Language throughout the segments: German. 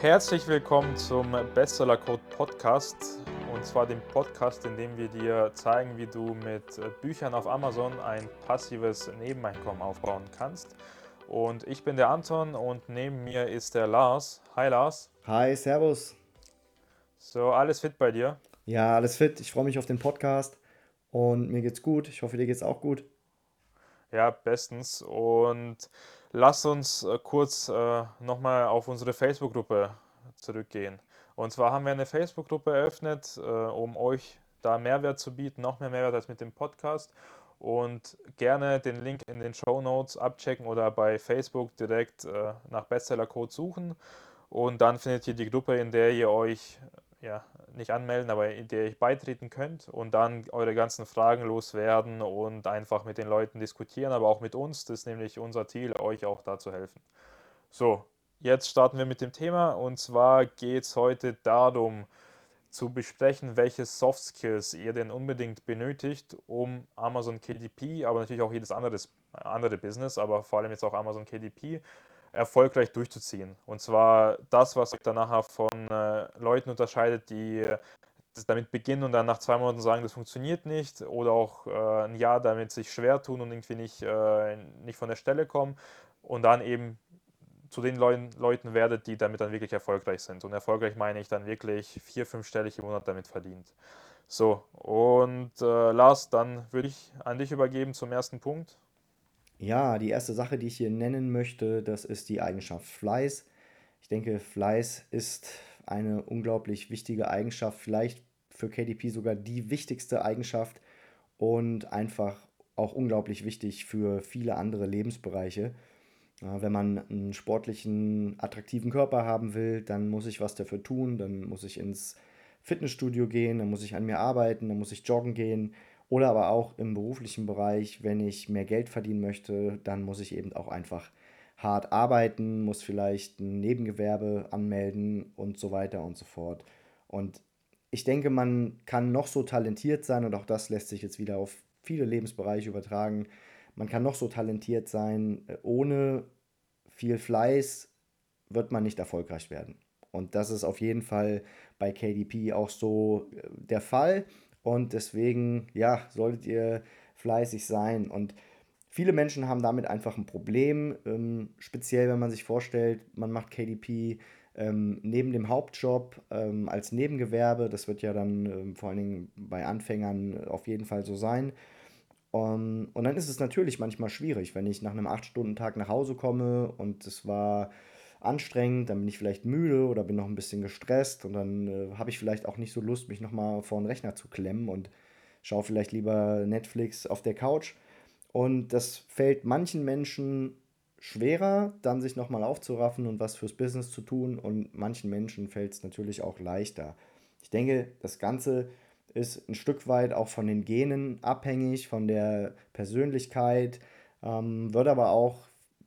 Herzlich willkommen zum Bestseller Code Podcast. Und zwar dem Podcast, in dem wir dir zeigen, wie du mit Büchern auf Amazon ein passives Nebeneinkommen aufbauen kannst. Und ich bin der Anton und neben mir ist der Lars. Hi Lars. Hi, Servus. So, alles fit bei dir? Ja, alles fit. Ich freue mich auf den Podcast und mir geht's gut. Ich hoffe, dir geht's auch gut. Ja, bestens. Und lass uns äh, kurz äh, nochmal auf unsere Facebook-Gruppe zurückgehen. Und zwar haben wir eine Facebook-Gruppe eröffnet, äh, um euch da Mehrwert zu bieten, noch mehr Mehrwert als mit dem Podcast. Und gerne den Link in den Show Notes abchecken oder bei Facebook direkt äh, nach Bestseller-Code suchen. Und dann findet ihr die Gruppe, in der ihr euch ja, nicht anmelden, aber in der ihr beitreten könnt und dann eure ganzen Fragen loswerden und einfach mit den Leuten diskutieren, aber auch mit uns. Das ist nämlich unser Ziel, euch auch da zu helfen. So, jetzt starten wir mit dem Thema und zwar geht es heute darum, zu besprechen, welche Soft Skills ihr denn unbedingt benötigt, um Amazon KDP, aber natürlich auch jedes anderes, andere Business, aber vor allem jetzt auch Amazon KDP erfolgreich durchzuziehen. Und zwar das, was euch dann nachher von äh, Leuten unterscheidet, die damit beginnen und dann nach zwei Monaten sagen, das funktioniert nicht oder auch äh, ein Jahr damit sich schwer tun und irgendwie nicht, äh, nicht von der Stelle kommen und dann eben zu den Leuten, Leuten werdet, die damit dann wirklich erfolgreich sind. Und erfolgreich meine ich dann wirklich vier, fünfstellig im Monat damit verdient. So, und äh, Lars, dann würde ich an dich übergeben zum ersten Punkt. Ja, die erste Sache, die ich hier nennen möchte, das ist die Eigenschaft Fleiß. Ich denke, Fleiß ist eine unglaublich wichtige Eigenschaft, vielleicht für KDP sogar die wichtigste Eigenschaft und einfach auch unglaublich wichtig für viele andere Lebensbereiche. Wenn man einen sportlichen, attraktiven Körper haben will, dann muss ich was dafür tun, dann muss ich ins Fitnessstudio gehen, dann muss ich an mir arbeiten, dann muss ich joggen gehen oder aber auch im beruflichen Bereich, wenn ich mehr Geld verdienen möchte, dann muss ich eben auch einfach hart arbeiten, muss vielleicht ein Nebengewerbe anmelden und so weiter und so fort. Und ich denke, man kann noch so talentiert sein und auch das lässt sich jetzt wieder auf viele Lebensbereiche übertragen. Man kann noch so talentiert sein, ohne viel Fleiß wird man nicht erfolgreich werden. Und das ist auf jeden Fall bei KDP auch so äh, der Fall. Und deswegen, ja, solltet ihr fleißig sein. Und viele Menschen haben damit einfach ein Problem, ähm, speziell wenn man sich vorstellt, man macht KDP ähm, neben dem Hauptjob ähm, als Nebengewerbe. Das wird ja dann ähm, vor allen Dingen bei Anfängern auf jeden Fall so sein. Um, und dann ist es natürlich manchmal schwierig, wenn ich nach einem 8-Stunden-Tag nach Hause komme und es war anstrengend, dann bin ich vielleicht müde oder bin noch ein bisschen gestresst und dann äh, habe ich vielleicht auch nicht so Lust, mich nochmal vor den Rechner zu klemmen und schaue vielleicht lieber Netflix auf der Couch. Und das fällt manchen Menschen schwerer, dann sich nochmal aufzuraffen und was fürs Business zu tun und manchen Menschen fällt es natürlich auch leichter. Ich denke, das Ganze ist ein Stück weit auch von den Genen abhängig, von der Persönlichkeit, ähm, wird aber auch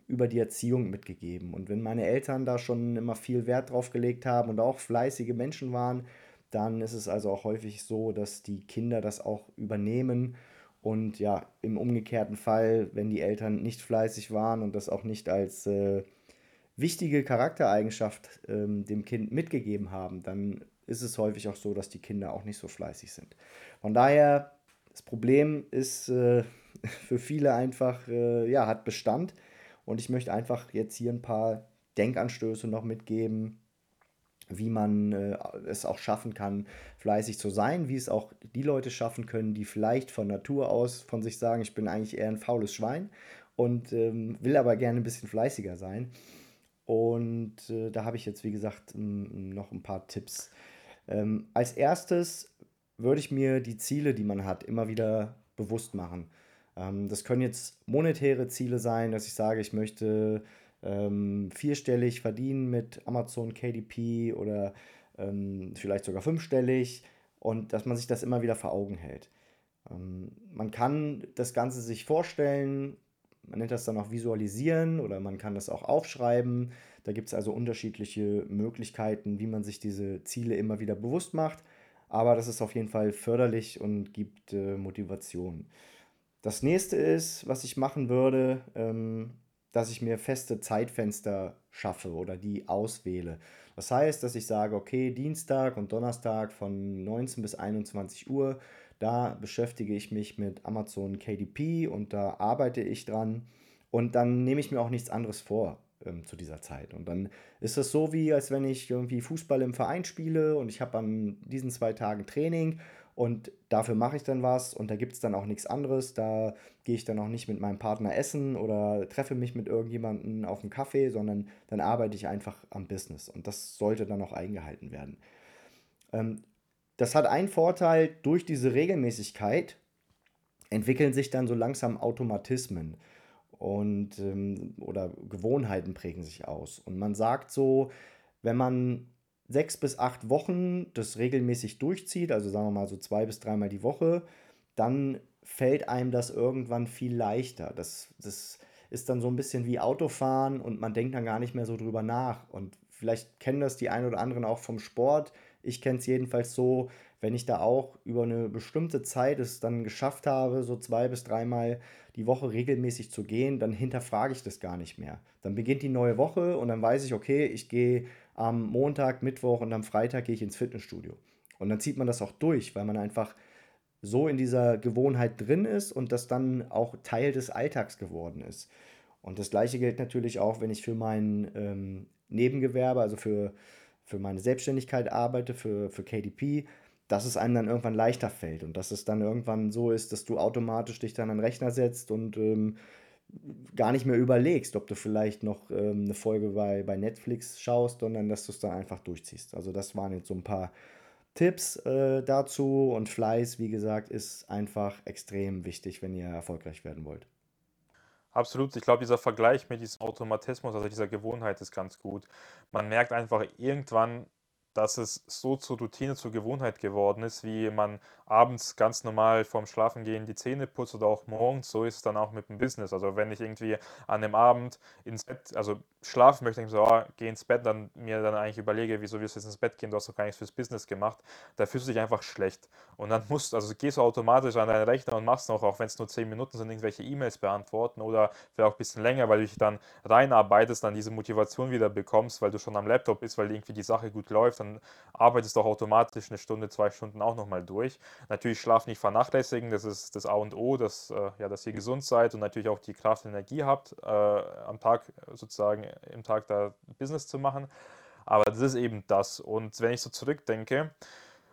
über die Erziehung mitgegeben. Und wenn meine Eltern da schon immer viel Wert drauf gelegt haben und auch fleißige Menschen waren, dann ist es also auch häufig so, dass die Kinder das auch übernehmen. Und ja, im umgekehrten Fall, wenn die Eltern nicht fleißig waren und das auch nicht als äh, wichtige Charaktereigenschaft ähm, dem Kind mitgegeben haben, dann ist es häufig auch so, dass die Kinder auch nicht so fleißig sind. Von daher, das Problem ist äh, für viele einfach, äh, ja, hat Bestand. Und ich möchte einfach jetzt hier ein paar Denkanstöße noch mitgeben, wie man äh, es auch schaffen kann, fleißig zu sein, wie es auch die Leute schaffen können, die vielleicht von Natur aus von sich sagen, ich bin eigentlich eher ein faules Schwein und ähm, will aber gerne ein bisschen fleißiger sein. Und äh, da habe ich jetzt, wie gesagt, noch ein paar Tipps. Ähm, als erstes würde ich mir die Ziele, die man hat, immer wieder bewusst machen. Ähm, das können jetzt monetäre Ziele sein, dass ich sage, ich möchte ähm, vierstellig verdienen mit Amazon KDP oder ähm, vielleicht sogar fünfstellig und dass man sich das immer wieder vor Augen hält. Ähm, man kann das Ganze sich vorstellen, man nennt das dann auch visualisieren oder man kann das auch aufschreiben. Da gibt es also unterschiedliche Möglichkeiten, wie man sich diese Ziele immer wieder bewusst macht. Aber das ist auf jeden Fall förderlich und gibt äh, Motivation. Das nächste ist, was ich machen würde, ähm, dass ich mir feste Zeitfenster schaffe oder die auswähle. Das heißt, dass ich sage, okay, Dienstag und Donnerstag von 19 bis 21 Uhr, da beschäftige ich mich mit Amazon KDP und da arbeite ich dran und dann nehme ich mir auch nichts anderes vor ähm, zu dieser Zeit. Und dann ist das so wie, als wenn ich irgendwie Fußball im Verein spiele und ich habe an diesen zwei Tagen Training und dafür mache ich dann was und da gibt es dann auch nichts anderes. Da gehe ich dann auch nicht mit meinem Partner essen oder treffe mich mit irgendjemandem auf einen Kaffee, sondern dann arbeite ich einfach am Business. Und das sollte dann auch eingehalten werden. Ähm, das hat einen Vorteil, durch diese Regelmäßigkeit entwickeln sich dann so langsam Automatismen und ähm, oder Gewohnheiten prägen sich aus. Und man sagt so, wenn man sechs bis acht Wochen das regelmäßig durchzieht, also sagen wir mal so zwei bis dreimal die Woche, dann fällt einem das irgendwann viel leichter. Das, das ist dann so ein bisschen wie Autofahren und man denkt dann gar nicht mehr so drüber nach. Und vielleicht kennen das die einen oder anderen auch vom Sport. Ich kenne es jedenfalls so, wenn ich da auch über eine bestimmte Zeit es dann geschafft habe, so zwei bis dreimal die Woche regelmäßig zu gehen, dann hinterfrage ich das gar nicht mehr. Dann beginnt die neue Woche und dann weiß ich, okay, ich gehe am Montag, Mittwoch und am Freitag gehe ich ins Fitnessstudio. Und dann zieht man das auch durch, weil man einfach so in dieser Gewohnheit drin ist und das dann auch Teil des Alltags geworden ist. Und das gleiche gilt natürlich auch, wenn ich für mein ähm, Nebengewerbe, also für, für meine Selbstständigkeit arbeite, für, für KDP, dass es einem dann irgendwann leichter fällt und dass es dann irgendwann so ist, dass du automatisch dich dann an den Rechner setzt und ähm, gar nicht mehr überlegst, ob du vielleicht noch ähm, eine Folge bei, bei Netflix schaust, sondern dass du es dann einfach durchziehst. Also das waren jetzt so ein paar Tipps äh, dazu und Fleiß, wie gesagt, ist einfach extrem wichtig, wenn ihr erfolgreich werden wollt. Absolut. Ich glaube, dieser Vergleich mit diesem Automatismus, also dieser Gewohnheit ist ganz gut. Man merkt einfach irgendwann, dass es so zur Routine, zur Gewohnheit geworden ist, wie man abends ganz normal vorm Schlafengehen die Zähne putzt oder auch morgens, so ist es dann auch mit dem Business. Also wenn ich irgendwie an dem Abend ins Bett, also schlafen möchte, denke ich so, oh, geh ins Bett, dann mir dann eigentlich überlege, wieso wirst du jetzt ins Bett gehen, du hast doch gar nichts fürs Business gemacht, da fühlst du dich einfach schlecht. Und dann musst, also gehst du automatisch an deinen Rechner und machst noch, auch wenn es nur 10 Minuten sind, irgendwelche E-Mails beantworten oder vielleicht auch ein bisschen länger, weil du dich dann reinarbeitest, dann diese Motivation wieder bekommst, weil du schon am Laptop bist, weil irgendwie die Sache gut läuft, dann arbeitest du auch automatisch eine Stunde, zwei Stunden auch nochmal durch. Natürlich Schlaf nicht vernachlässigen, das ist das A und O, dass, äh, ja, dass ihr gesund seid und natürlich auch die Kraft und Energie habt, äh, am Tag sozusagen im Tag da Business zu machen. Aber das ist eben das. Und wenn ich so zurückdenke,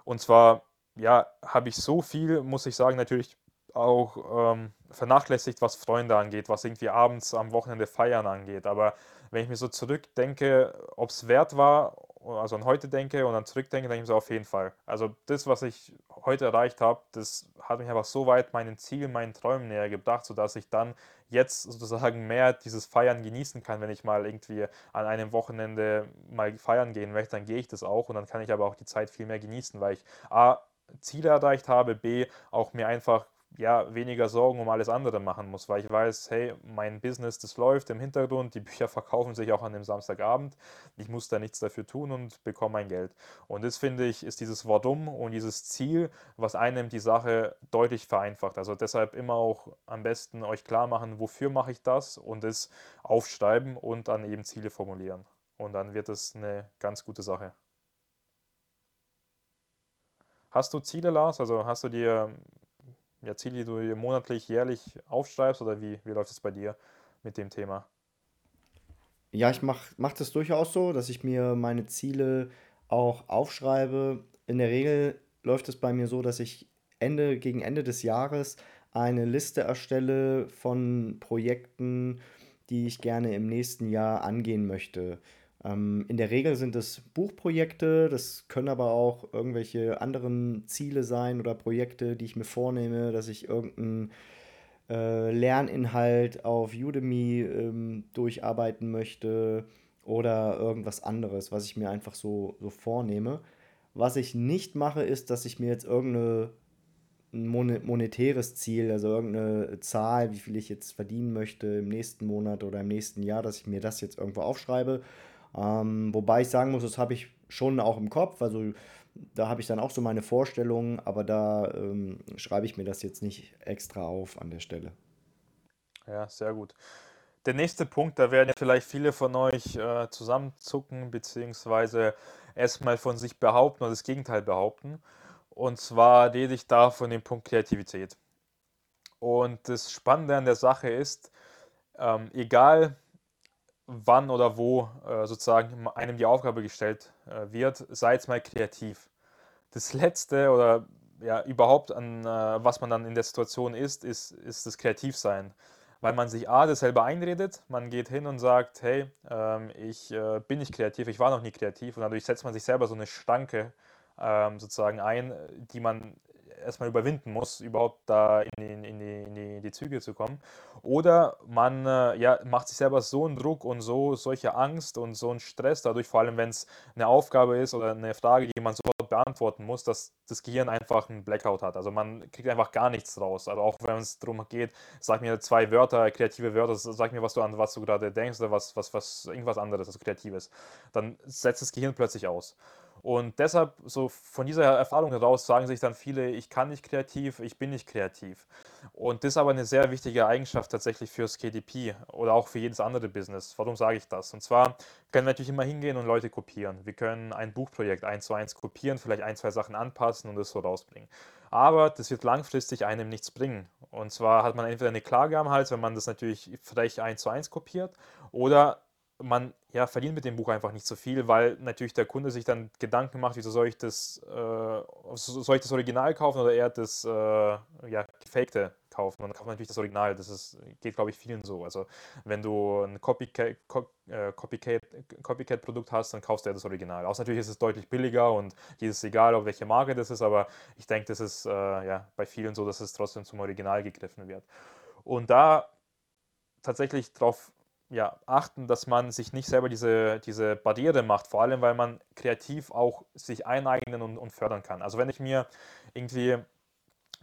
und zwar, ja, habe ich so viel, muss ich sagen, natürlich auch ähm, vernachlässigt, was Freunde angeht, was irgendwie abends am Wochenende feiern angeht. Aber wenn ich mir so zurückdenke, ob es wert war also an heute denke und dann zurückdenke, denke ich so auf jeden Fall. Also das, was ich heute erreicht habe, das hat mich einfach so weit meinen Zielen, meinen Träumen näher gebracht, sodass ich dann jetzt sozusagen mehr dieses Feiern genießen kann, wenn ich mal irgendwie an einem Wochenende mal feiern gehen möchte, dann gehe ich das auch und dann kann ich aber auch die Zeit viel mehr genießen, weil ich A, Ziele erreicht habe, B, auch mir einfach ja, weniger Sorgen um alles andere machen muss, weil ich weiß, hey, mein Business, das läuft im Hintergrund, die Bücher verkaufen sich auch an dem Samstagabend, ich muss da nichts dafür tun und bekomme mein Geld. Und das finde ich, ist dieses Warum und dieses Ziel, was einem die Sache deutlich vereinfacht. Also deshalb immer auch am besten euch klar machen, wofür mache ich das und es aufschreiben und dann eben Ziele formulieren. Und dann wird es eine ganz gute Sache. Hast du Ziele, Lars? Also hast du dir ja, Ziele, die du monatlich, jährlich aufschreibst oder wie, wie läuft es bei dir mit dem Thema? Ja, ich mache mach das durchaus so, dass ich mir meine Ziele auch aufschreibe. In der Regel läuft es bei mir so, dass ich Ende, gegen Ende des Jahres eine Liste erstelle von Projekten, die ich gerne im nächsten Jahr angehen möchte. Ähm, in der Regel sind es Buchprojekte, das können aber auch irgendwelche anderen Ziele sein oder Projekte, die ich mir vornehme, dass ich irgendeinen äh, Lerninhalt auf Udemy ähm, durcharbeiten möchte oder irgendwas anderes, was ich mir einfach so, so vornehme. Was ich nicht mache, ist, dass ich mir jetzt irgendeine ein monetäres Ziel, also irgendeine Zahl, wie viel ich jetzt verdienen möchte im nächsten Monat oder im nächsten Jahr, dass ich mir das jetzt irgendwo aufschreibe, ähm, wobei ich sagen muss, das habe ich schon auch im Kopf. Also da habe ich dann auch so meine Vorstellungen, aber da ähm, schreibe ich mir das jetzt nicht extra auf an der Stelle. Ja, sehr gut. der nächste Punkt, da werden vielleicht viele von euch äh, zusammenzucken, beziehungsweise erstmal von sich behaupten oder das Gegenteil behaupten. Und zwar rede ich da von dem Punkt Kreativität. Und das Spannende an der Sache ist, ähm, egal wann oder wo äh, sozusagen einem die Aufgabe gestellt äh, wird, seid mal kreativ. Das Letzte oder ja, überhaupt an äh, was man dann in der Situation ist, ist, ist das Kreativsein. Weil man sich A, das selber einredet, man geht hin und sagt, hey, ähm, ich äh, bin nicht kreativ, ich war noch nie kreativ und dadurch setzt man sich selber so eine Stanke ähm, sozusagen ein, die man erstmal überwinden muss, überhaupt da in die, in die, in die, in die Züge zu kommen. Oder man äh, ja, macht sich selber so einen Druck und so solche Angst und so einen Stress dadurch, vor allem wenn es eine Aufgabe ist oder eine Frage, die man sofort beantworten muss, dass das Gehirn einfach einen Blackout hat. Also man kriegt einfach gar nichts raus. Also auch wenn es darum geht, sag mir zwei Wörter, kreative Wörter, sag mir, was du an was du gerade denkst oder was, was, was, irgendwas anderes, also Kreatives, dann setzt das Gehirn plötzlich aus. Und deshalb, so von dieser Erfahrung heraus, sagen sich dann viele, ich kann nicht kreativ, ich bin nicht kreativ. Und das ist aber eine sehr wichtige Eigenschaft tatsächlich fürs KDP oder auch für jedes andere Business. Warum sage ich das? Und zwar können wir natürlich immer hingehen und Leute kopieren. Wir können ein Buchprojekt eins zu eins kopieren, vielleicht ein, zwei Sachen anpassen und es so rausbringen. Aber das wird langfristig einem nichts bringen. Und zwar hat man entweder eine Klage am Hals, wenn man das natürlich frech eins zu eins kopiert, oder man ja, verdient mit dem Buch einfach nicht so viel, weil natürlich der Kunde sich dann Gedanken macht, wieso soll ich das, äh, soll ich das Original kaufen oder eher das äh, ja, gefakte kaufen. Und dann kauft man natürlich das Original. Das ist, geht, glaube ich, vielen so. Also wenn du ein Copycat, äh, Copycat, Copycat Produkt hast, dann kaufst du ja das Original. Außer natürlich ist es deutlich billiger und ist egal, ob welche Marke das ist, aber ich denke, das ist äh, ja, bei vielen so, dass es trotzdem zum Original gegriffen wird. Und da tatsächlich darauf ja, achten, dass man sich nicht selber diese, diese Barriere macht, vor allem weil man kreativ auch sich eineignen und, und fördern kann. Also wenn ich mir irgendwie ein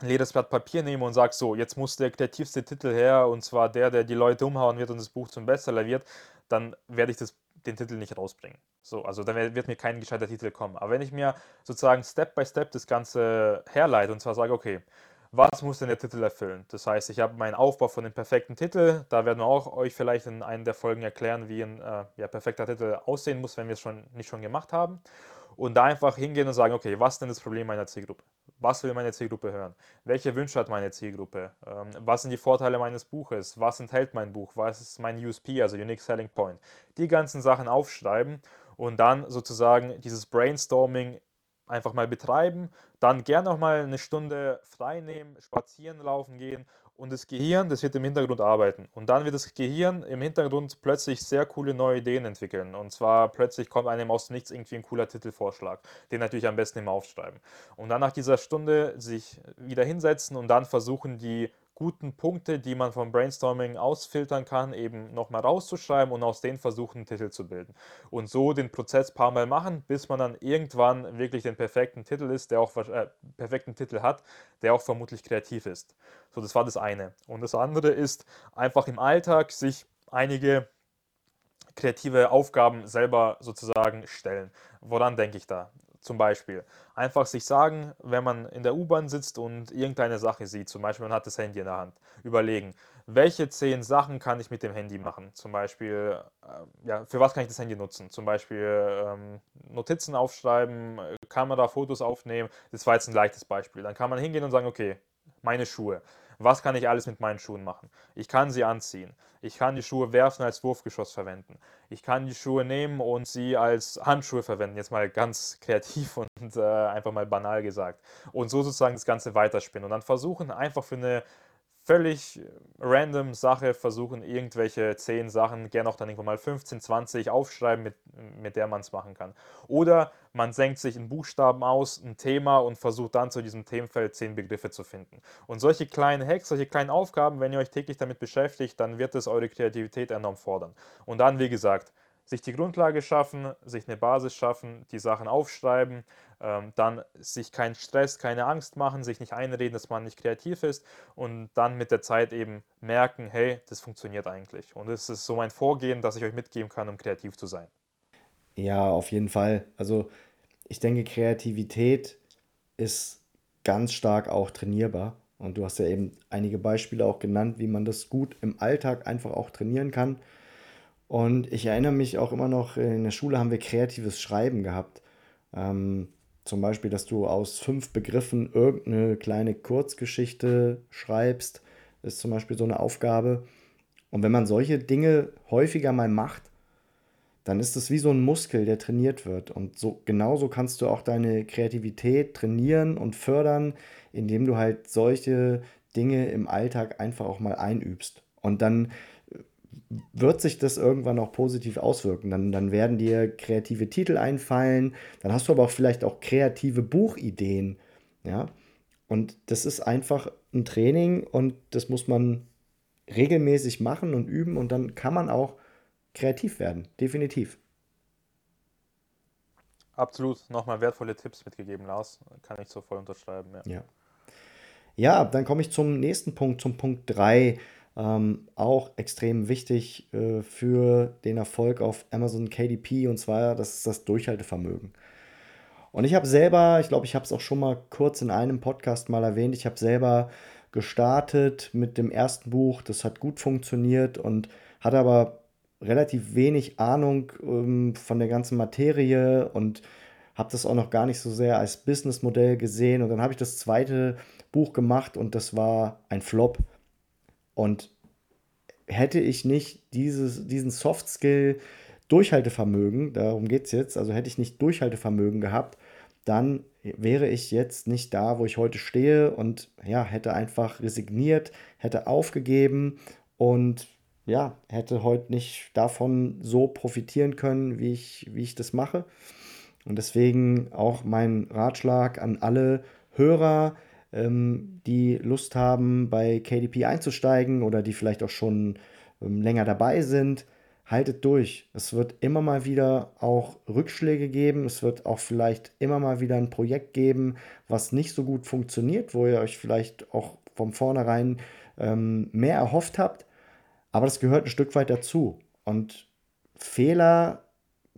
leeres Blatt Papier nehme und sage, so, jetzt muss der kreativste Titel her und zwar der, der die Leute umhauen wird und das Buch zum Bestseller wird, dann werde ich das, den Titel nicht rausbringen. So, also dann wird mir kein gescheiter Titel kommen. Aber wenn ich mir sozusagen Step by Step das Ganze herleite und zwar sage, okay, was muss denn der Titel erfüllen? Das heißt, ich habe meinen Aufbau von dem perfekten Titel. Da werden wir auch euch vielleicht in einer der Folgen erklären, wie ein äh, ja, perfekter Titel aussehen muss, wenn wir es schon nicht schon gemacht haben. Und da einfach hingehen und sagen, okay, was ist denn das Problem meiner Zielgruppe? Was will meine Zielgruppe hören? Welche Wünsche hat meine Zielgruppe? Ähm, was sind die Vorteile meines Buches? Was enthält mein Buch? Was ist mein USP, also Unique Selling Point? Die ganzen Sachen aufschreiben und dann sozusagen dieses Brainstorming einfach mal betreiben, dann gerne auch mal eine Stunde frei nehmen, spazieren, laufen gehen und das Gehirn, das wird im Hintergrund arbeiten. Und dann wird das Gehirn im Hintergrund plötzlich sehr coole neue Ideen entwickeln. Und zwar plötzlich kommt einem aus nichts irgendwie ein cooler Titelvorschlag, den natürlich am besten immer aufschreiben. Und dann nach dieser Stunde sich wieder hinsetzen und dann versuchen, die guten Punkte, die man vom Brainstorming ausfiltern kann, eben nochmal rauszuschreiben und aus denen versuchen, einen Titel zu bilden. Und so den Prozess paar Mal machen, bis man dann irgendwann wirklich den perfekten Titel ist, der auch äh, perfekten Titel hat, der auch vermutlich kreativ ist. So, das war das eine. Und das andere ist einfach im Alltag sich einige kreative Aufgaben selber sozusagen stellen. Woran denke ich da? Zum Beispiel einfach sich sagen, wenn man in der U-Bahn sitzt und irgendeine Sache sieht, zum Beispiel man hat das Handy in der Hand, überlegen, welche zehn Sachen kann ich mit dem Handy machen? Zum Beispiel, äh, ja, für was kann ich das Handy nutzen? Zum Beispiel ähm, Notizen aufschreiben, Kamera, Fotos aufnehmen. Das war jetzt ein leichtes Beispiel. Dann kann man hingehen und sagen, okay, meine Schuhe. Was kann ich alles mit meinen Schuhen machen? Ich kann sie anziehen. Ich kann die Schuhe werfen als Wurfgeschoss verwenden. Ich kann die Schuhe nehmen und sie als Handschuhe verwenden. Jetzt mal ganz kreativ und äh, einfach mal banal gesagt. Und so sozusagen das Ganze weiterspinnen. Und dann versuchen einfach für eine völlig random Sache versuchen, irgendwelche 10 Sachen, gerne auch dann irgendwann mal 15, 20 aufschreiben, mit, mit der man es machen kann. Oder man senkt sich in Buchstaben aus, ein Thema und versucht dann zu diesem Themenfeld 10 Begriffe zu finden. Und solche kleinen Hacks, solche kleinen Aufgaben, wenn ihr euch täglich damit beschäftigt, dann wird es eure Kreativität enorm fordern. Und dann, wie gesagt, sich die Grundlage schaffen, sich eine Basis schaffen, die Sachen aufschreiben, ähm, dann sich keinen Stress, keine Angst machen, sich nicht einreden, dass man nicht kreativ ist und dann mit der Zeit eben merken, hey, das funktioniert eigentlich. Und das ist so mein Vorgehen, das ich euch mitgeben kann, um kreativ zu sein. Ja, auf jeden Fall. Also ich denke, Kreativität ist ganz stark auch trainierbar. Und du hast ja eben einige Beispiele auch genannt, wie man das gut im Alltag einfach auch trainieren kann. Und ich erinnere mich auch immer noch, in der Schule haben wir kreatives Schreiben gehabt. Ähm, zum Beispiel, dass du aus fünf Begriffen irgendeine kleine Kurzgeschichte schreibst, ist zum Beispiel so eine Aufgabe. Und wenn man solche Dinge häufiger mal macht, dann ist es wie so ein Muskel, der trainiert wird. Und so genauso kannst du auch deine Kreativität trainieren und fördern, indem du halt solche Dinge im Alltag einfach auch mal einübst. Und dann wird sich das irgendwann auch positiv auswirken. Dann, dann werden dir kreative Titel einfallen, dann hast du aber auch vielleicht auch kreative Buchideen. Ja? Und das ist einfach ein Training und das muss man regelmäßig machen und üben und dann kann man auch kreativ werden, definitiv. Absolut, nochmal wertvolle Tipps mitgegeben, Lars. Kann ich so voll unterschreiben. Ja, ja. ja dann komme ich zum nächsten Punkt, zum Punkt 3 ähm, auch extrem wichtig äh, für den Erfolg auf Amazon KDP und zwar das ist das Durchhaltevermögen. Und ich habe selber, ich glaube, ich habe es auch schon mal kurz in einem Podcast mal erwähnt, ich habe selber gestartet mit dem ersten Buch, das hat gut funktioniert und hatte aber relativ wenig Ahnung ähm, von der ganzen Materie und habe das auch noch gar nicht so sehr als Businessmodell gesehen. Und dann habe ich das zweite Buch gemacht und das war ein Flop. Und hätte ich nicht dieses, diesen Soft Skill Durchhaltevermögen, darum geht es jetzt, also hätte ich nicht Durchhaltevermögen gehabt, dann wäre ich jetzt nicht da, wo ich heute stehe und ja, hätte einfach resigniert, hätte aufgegeben und ja, hätte heute nicht davon so profitieren können, wie ich, wie ich das mache. Und deswegen auch mein Ratschlag an alle Hörer, ähm, die Lust haben, bei KDP einzusteigen oder die vielleicht auch schon ähm, länger dabei sind, haltet durch. Es wird immer mal wieder auch Rückschläge geben. Es wird auch vielleicht immer mal wieder ein Projekt geben, was nicht so gut funktioniert, wo ihr euch vielleicht auch von vornherein ähm, mehr erhofft habt. Aber das gehört ein Stück weit dazu. Und Fehler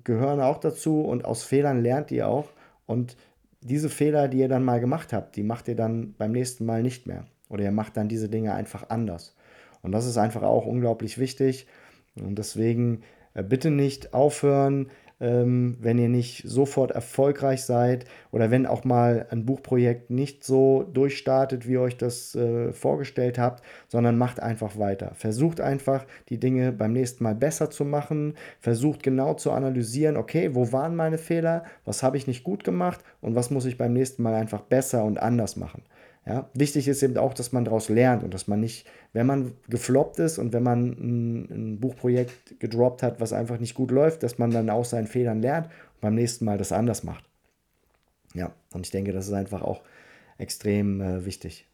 gehören auch dazu und aus Fehlern lernt ihr auch. Und diese Fehler, die ihr dann mal gemacht habt, die macht ihr dann beim nächsten Mal nicht mehr. Oder ihr macht dann diese Dinge einfach anders. Und das ist einfach auch unglaublich wichtig. Und deswegen äh, bitte nicht aufhören, ähm, wenn ihr nicht sofort erfolgreich seid oder wenn auch mal ein Buchprojekt nicht so durchstartet, wie ihr euch das äh, vorgestellt habt, sondern macht einfach weiter. Versucht einfach, die Dinge beim nächsten Mal besser zu machen. Versucht genau zu analysieren, okay, wo waren meine Fehler, was habe ich nicht gut gemacht und was muss ich beim nächsten Mal einfach besser und anders machen. Ja, wichtig ist eben auch, dass man daraus lernt und dass man nicht, wenn man gefloppt ist und wenn man ein, ein, Buchprojekt gedroppt hat, was einfach nicht gut läuft, dass man dann aus seinen Fehlern lernt und beim nächsten Mal das anders macht. Ja, und ich denke, das ist einfach auch extrem äh, wichtig.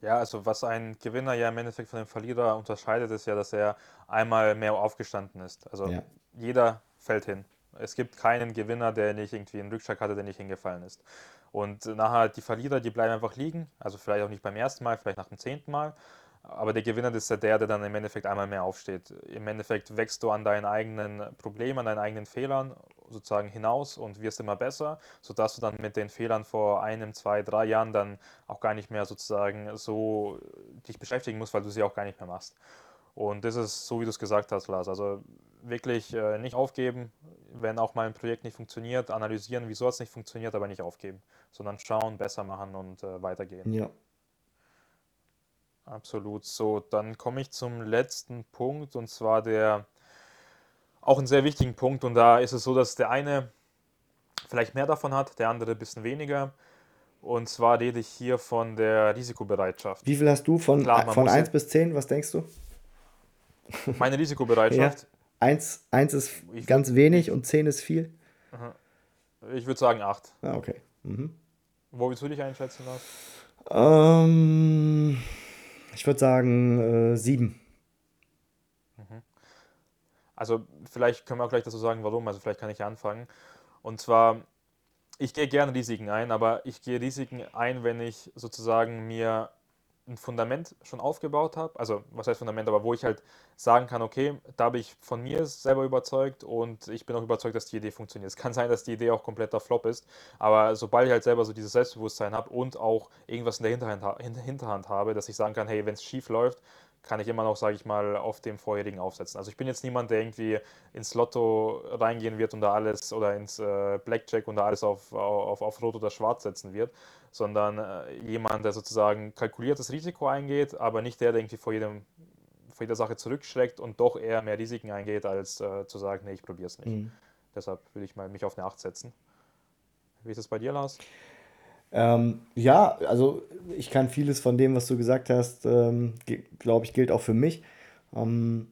Ja, also was ein Gewinner ja im Endeffekt von einem Verlierer unterscheidet, ist ja, dass er einmal mehr aufgestanden ist. Also ja. jeder fällt hin. Es gibt keinen Gewinner, der nicht irgendwie einen Rückschlag hatte, der nicht hingefallen ist. Und nachher die Verlierer, die bleiben einfach liegen. Also vielleicht auch nicht beim ersten Mal, vielleicht nach dem zehnten Mal. Aber der Gewinner ist ja der, der dann im Endeffekt einmal mehr aufsteht. Im Endeffekt wächst du an deinen eigenen Problemen, an deinen eigenen Fehlern sozusagen hinaus und wirst immer besser, sodass du dann mit den Fehlern vor einem, zwei, drei Jahren dann auch gar nicht mehr sozusagen so dich beschäftigen musst, weil du sie auch gar nicht mehr machst. Und das ist so, wie du es gesagt hast, Lars. Also wirklich äh, nicht aufgeben, wenn auch mal ein Projekt nicht funktioniert, analysieren, wieso es nicht funktioniert, aber nicht aufgeben, sondern schauen, besser machen und äh, weitergehen. Ja. Absolut. So, dann komme ich zum letzten Punkt und zwar der auch einen sehr wichtigen Punkt. Und da ist es so, dass der eine vielleicht mehr davon hat, der andere ein bisschen weniger. Und zwar rede ich hier von der Risikobereitschaft. Wie viel hast du von, Klar, von 1 bis 10? Was denkst du? Meine Risikobereitschaft. 1, 1 ist ich ganz wenig und 10 ist viel? Ich würde sagen 8. Ah, okay. Mhm. Wo willst du dich einschätzen, Lars? Ähm, ich würde sagen äh, 7. Mhm. Also vielleicht können wir auch gleich dazu sagen, warum. Also vielleicht kann ich anfangen. Und zwar, ich gehe gerne Risiken ein, aber ich gehe Risiken ein, wenn ich sozusagen mir ein Fundament schon aufgebaut habe, also was heißt Fundament, aber wo ich halt sagen kann, okay, da bin ich von mir selber überzeugt und ich bin auch überzeugt, dass die Idee funktioniert. Es kann sein, dass die Idee auch kompletter Flop ist, aber sobald ich halt selber so dieses Selbstbewusstsein habe und auch irgendwas in der Hinterhand, Hinterhand habe, dass ich sagen kann, hey, wenn es schief läuft, kann ich immer noch, sage ich mal, auf dem vorherigen aufsetzen. Also ich bin jetzt niemand, der irgendwie ins Lotto reingehen wird und da alles oder ins äh, Blackjack und da alles auf, auf, auf Rot oder Schwarz setzen wird, sondern äh, jemand, der sozusagen kalkuliertes Risiko eingeht, aber nicht der, der irgendwie vor, jedem, vor jeder Sache zurückschreckt und doch eher mehr Risiken eingeht, als äh, zu sagen, nee, ich probiere es nicht. Mhm. Deshalb würde ich mal mich auf eine 8 setzen. Wie ist es bei dir, Lars? Ähm, ja, also ich kann vieles von dem, was du gesagt hast, ähm, glaube ich, gilt auch für mich. Ähm,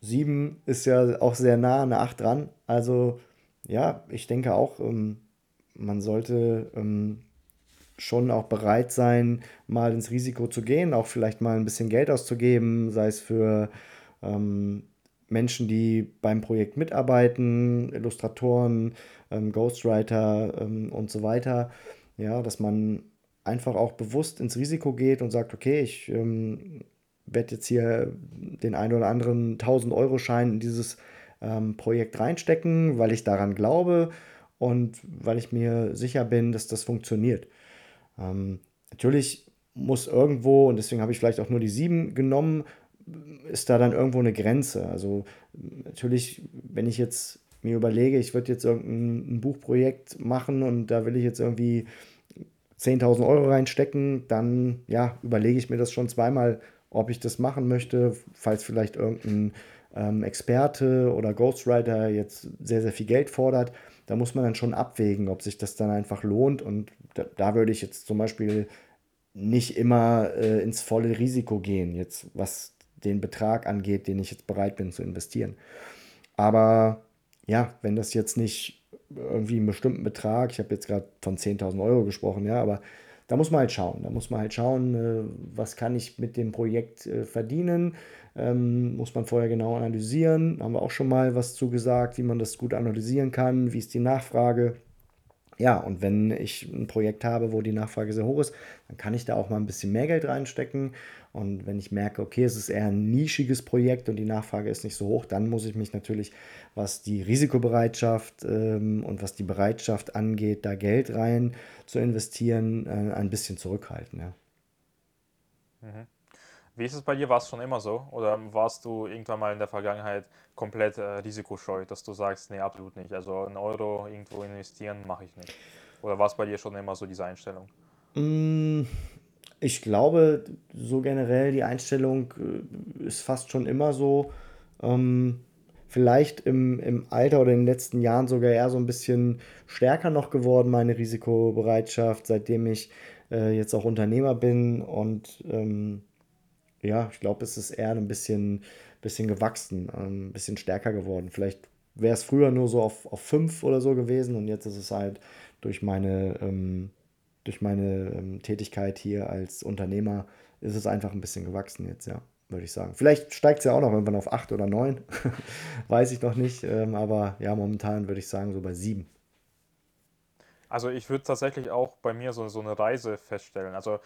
7 ist ja auch sehr nah an der 8 dran. Also ja, ich denke auch, ähm, man sollte ähm, schon auch bereit sein, mal ins Risiko zu gehen, auch vielleicht mal ein bisschen Geld auszugeben, sei es für ähm, Menschen, die beim Projekt mitarbeiten, Illustratoren, ähm, Ghostwriter und so weiter. Ja, dass man einfach auch bewusst ins Risiko geht und sagt, okay, ich ähm, werde jetzt hier den einen oder anderen 1000-Euro-Schein in dieses ähm, Projekt reinstecken, weil ich daran glaube und weil ich mir sicher bin, dass das funktioniert. Ähm, natürlich muss irgendwo, und deswegen habe ich vielleicht auch nur die 7 genommen, ist da dann irgendwo eine Grenze. Also natürlich, wenn ich jetzt mir überlege, ich würde jetzt irgendein Buchprojekt machen und da will ich jetzt irgendwie 10.000 Euro reinstecken, dann ja, überlege ich mir das schon zweimal, ob ich das machen möchte, falls vielleicht irgendein ähm, Experte oder Ghostwriter jetzt sehr, sehr viel Geld fordert. Da muss man dann schon abwägen, ob sich das dann einfach lohnt. Und da, da würde ich jetzt zum Beispiel nicht immer äh, ins volle Risiko gehen, jetzt was den Betrag angeht, den ich jetzt bereit bin zu investieren. Aber ja, wenn das jetzt nicht irgendwie einen bestimmten Betrag, ich habe jetzt gerade von 10.000 Euro gesprochen, ja, aber da muss man halt schauen. Da muss man halt schauen, äh, was kann ich mit dem Projekt äh, verdienen. Ähm, muss man vorher genau analysieren. Haben wir auch schon mal was zugesagt, wie man das gut analysieren kann. Wie ist die Nachfrage? Ja, und wenn ich ein Projekt habe, wo die Nachfrage sehr hoch ist, dann kann ich da auch mal ein bisschen mehr Geld reinstecken. Und wenn ich merke, okay, es ist eher ein nischiges Projekt und die Nachfrage ist nicht so hoch, dann muss ich mich natürlich, was die Risikobereitschaft ähm, und was die Bereitschaft angeht, da Geld rein zu investieren, äh, ein bisschen zurückhalten. Ja. Mhm. Wie ist es bei dir? War es schon immer so? Oder warst du irgendwann mal in der Vergangenheit komplett äh, risikoscheu, dass du sagst, nee, absolut nicht. Also einen Euro irgendwo investieren mache ich nicht. Oder war es bei dir schon immer so diese Einstellung? Mm, ich glaube, so generell die Einstellung äh, ist fast schon immer so. Ähm, vielleicht im, im Alter oder in den letzten Jahren sogar eher so ein bisschen stärker noch geworden, meine Risikobereitschaft, seitdem ich äh, jetzt auch Unternehmer bin und ähm, ja, ich glaube, es ist eher ein bisschen, bisschen gewachsen, ein bisschen stärker geworden. Vielleicht wäre es früher nur so auf, auf fünf oder so gewesen und jetzt ist es halt durch meine, ähm, durch meine ähm, Tätigkeit hier als Unternehmer ist es einfach ein bisschen gewachsen jetzt, ja, würde ich sagen. Vielleicht steigt es ja auch noch irgendwann auf acht oder neun, weiß ich noch nicht, ähm, aber ja, momentan würde ich sagen so bei sieben. Also ich würde tatsächlich auch bei mir so, so eine Reise feststellen. Also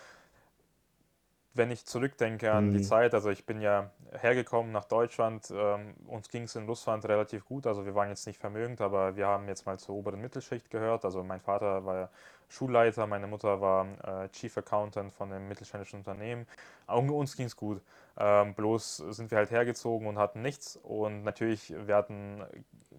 wenn ich zurückdenke an die mhm. Zeit, also ich bin ja hergekommen nach Deutschland, ähm, uns ging es in Russland relativ gut, also wir waren jetzt nicht vermögend, aber wir haben jetzt mal zur oberen Mittelschicht gehört. Also mein Vater war Schulleiter, meine Mutter war äh, Chief Accountant von einem mittelständischen Unternehmen. Auch uns ging es gut. Ähm, bloß sind wir halt hergezogen und hatten nichts und natürlich, wir hatten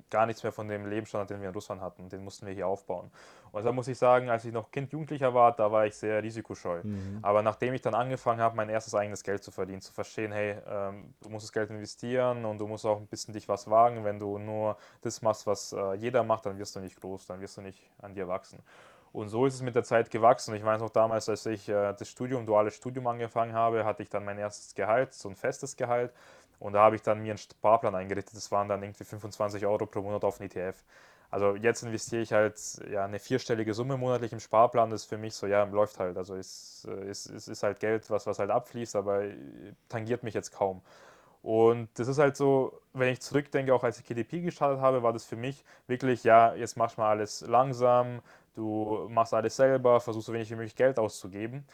gar nichts mehr von dem Lebensstandard, den wir in Russland hatten. Den mussten wir hier aufbauen. Und da muss ich sagen, als ich noch Kind, Jugendlicher war, da war ich sehr risikoscheu. Mhm. Aber nachdem ich dann angefangen habe, mein erstes eigenes Geld zu verdienen, zu verstehen, hey, ähm, du musst das Geld investieren und du musst auch ein bisschen dich was wagen. Wenn du nur das machst, was äh, jeder macht, dann wirst du nicht groß, dann wirst du nicht an dir wachsen. Und so ist es mit der Zeit gewachsen. Ich weiß noch damals, als ich äh, das Studium, duales Studium angefangen habe, hatte ich dann mein erstes Gehalt, so ein festes Gehalt. Und da habe ich dann mir einen Sparplan eingerichtet. Das waren dann irgendwie 25 Euro pro Monat auf einen ETF. Also jetzt investiere ich halt ja, eine vierstellige Summe monatlich im Sparplan. Das ist für mich so, ja, läuft halt. Also es ist, ist, ist halt Geld, was, was halt abfließt, aber tangiert mich jetzt kaum. Und das ist halt so, wenn ich zurückdenke, auch als ich KDP gestartet habe, war das für mich wirklich, ja, jetzt machst du mal alles langsam, du machst alles selber, versuchst so wenig wie möglich Geld auszugeben.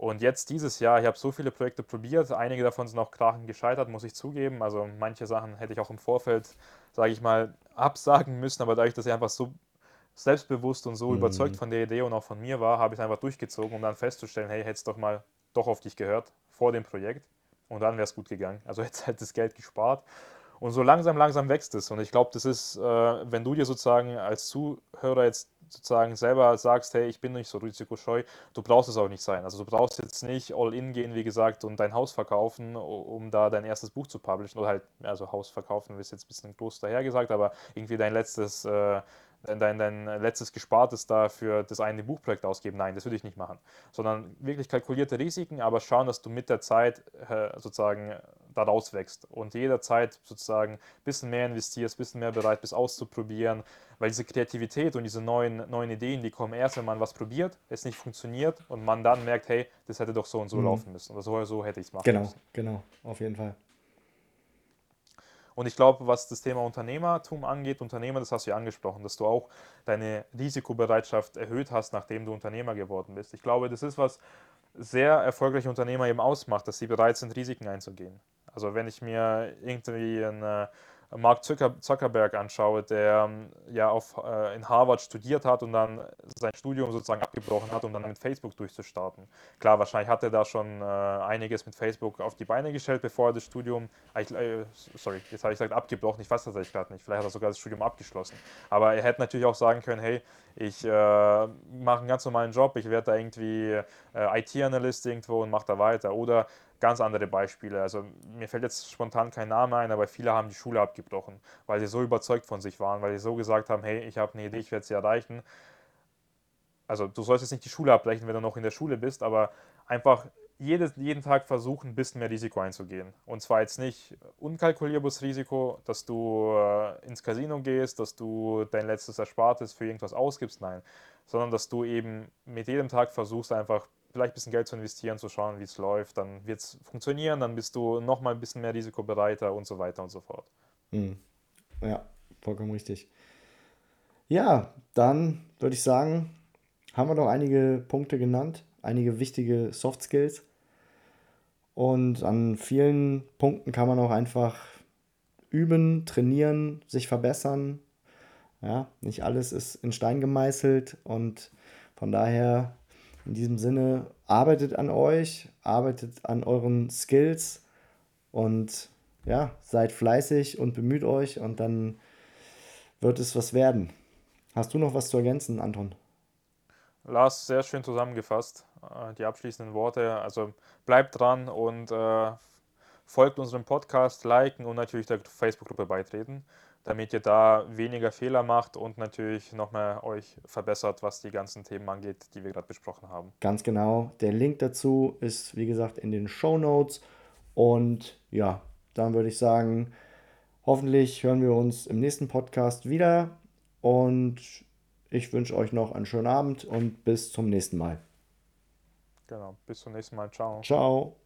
Und jetzt dieses Jahr, ich habe so viele Projekte probiert, einige davon sind auch krachend gescheitert, muss ich zugeben. Also manche Sachen hätte ich auch im Vorfeld, sage ich mal, absagen müssen, aber dadurch, dass ich einfach so selbstbewusst und so mhm. überzeugt von der Idee und auch von mir war, habe ich es einfach durchgezogen, um dann festzustellen, hey, hättest doch mal doch auf dich gehört vor dem Projekt und dann wäre es gut gegangen. Also hättest halt das Geld gespart und so langsam, langsam wächst es. Und ich glaube, das ist, äh, wenn du dir sozusagen als Zuhörer jetzt sozusagen selber sagst, hey, ich bin nicht so risikoscheu, du brauchst es auch nicht sein. Also du brauchst jetzt nicht all in gehen, wie gesagt, und dein Haus verkaufen, um da dein erstes Buch zu publishen. Oder halt, also Haus verkaufen ist jetzt ein bisschen groß dahergesagt, aber irgendwie dein letztes äh, dein, dein letztes Gespartes da für das eine Buchprojekt ausgeben. Nein, das würde ich nicht machen. Sondern wirklich kalkulierte Risiken, aber schauen, dass du mit der Zeit äh, sozusagen da rauswächst und jederzeit sozusagen ein bisschen mehr investierst, ein bisschen mehr bereit bist auszuprobieren, weil diese Kreativität und diese neuen, neuen Ideen, die kommen erst, wenn man was probiert, es nicht funktioniert und man dann merkt, hey, das hätte doch so und so mhm. laufen müssen oder so oder so hätte ich es machen genau, müssen. Genau, genau, auf jeden Fall. Und ich glaube, was das Thema Unternehmertum angeht, Unternehmer, das hast du ja angesprochen, dass du auch deine Risikobereitschaft erhöht hast, nachdem du Unternehmer geworden bist. Ich glaube, das ist was sehr erfolgreiche Unternehmer eben ausmacht, dass sie bereit sind, Risiken einzugehen. Also wenn ich mir irgendwie eine Mark Zuckerberg anschaue, der ähm, ja auf, äh, in Harvard studiert hat und dann sein Studium sozusagen abgebrochen hat, um dann mit Facebook durchzustarten. Klar, wahrscheinlich hat er da schon äh, einiges mit Facebook auf die Beine gestellt, bevor er das Studium, äh, sorry, jetzt habe ich gesagt abgebrochen, ich weiß tatsächlich gerade nicht, vielleicht hat er sogar das Studium abgeschlossen. Aber er hätte natürlich auch sagen können, hey, ich äh, mache einen ganz normalen Job, ich werde da irgendwie äh, IT-Analyst irgendwo und mache da weiter. Oder ganz andere Beispiele. Also mir fällt jetzt spontan kein Name ein, aber viele haben die Schule abgebrochen, weil sie so überzeugt von sich waren, weil sie so gesagt haben, hey, ich habe eine Idee, ich werde sie erreichen. Also du sollst jetzt nicht die Schule abbrechen, wenn du noch in der Schule bist, aber einfach jedes, jeden Tag versuchen, ein bisschen mehr Risiko einzugehen. Und zwar jetzt nicht unkalkulierbares Risiko, dass du äh, ins Casino gehst, dass du dein letztes Erspartes für irgendwas ausgibst, nein, sondern dass du eben mit jedem Tag versuchst, einfach vielleicht ein bisschen Geld zu investieren, zu schauen, wie es läuft, dann wird es funktionieren, dann bist du nochmal ein bisschen mehr risikobereiter und so weiter und so fort. Mhm. Ja, vollkommen richtig. Ja, dann würde ich sagen, haben wir noch einige Punkte genannt, einige wichtige Soft Skills. Und an vielen Punkten kann man auch einfach üben, trainieren, sich verbessern. Ja, nicht alles ist in Stein gemeißelt und von daher in diesem Sinne, arbeitet an euch, arbeitet an euren Skills und ja, seid fleißig und bemüht euch und dann wird es was werden. Hast du noch was zu ergänzen, Anton? Lars, sehr schön zusammengefasst. Äh, die abschließenden Worte. Also bleibt dran und äh, folgt unserem Podcast, liken und natürlich der Facebook-Gruppe beitreten damit ihr da weniger Fehler macht und natürlich nochmal euch verbessert, was die ganzen Themen angeht, die wir gerade besprochen haben. Ganz genau. Der Link dazu ist, wie gesagt, in den Show Notes. Und ja, dann würde ich sagen, hoffentlich hören wir uns im nächsten Podcast wieder. Und ich wünsche euch noch einen schönen Abend und bis zum nächsten Mal. Genau, bis zum nächsten Mal. Ciao. Ciao.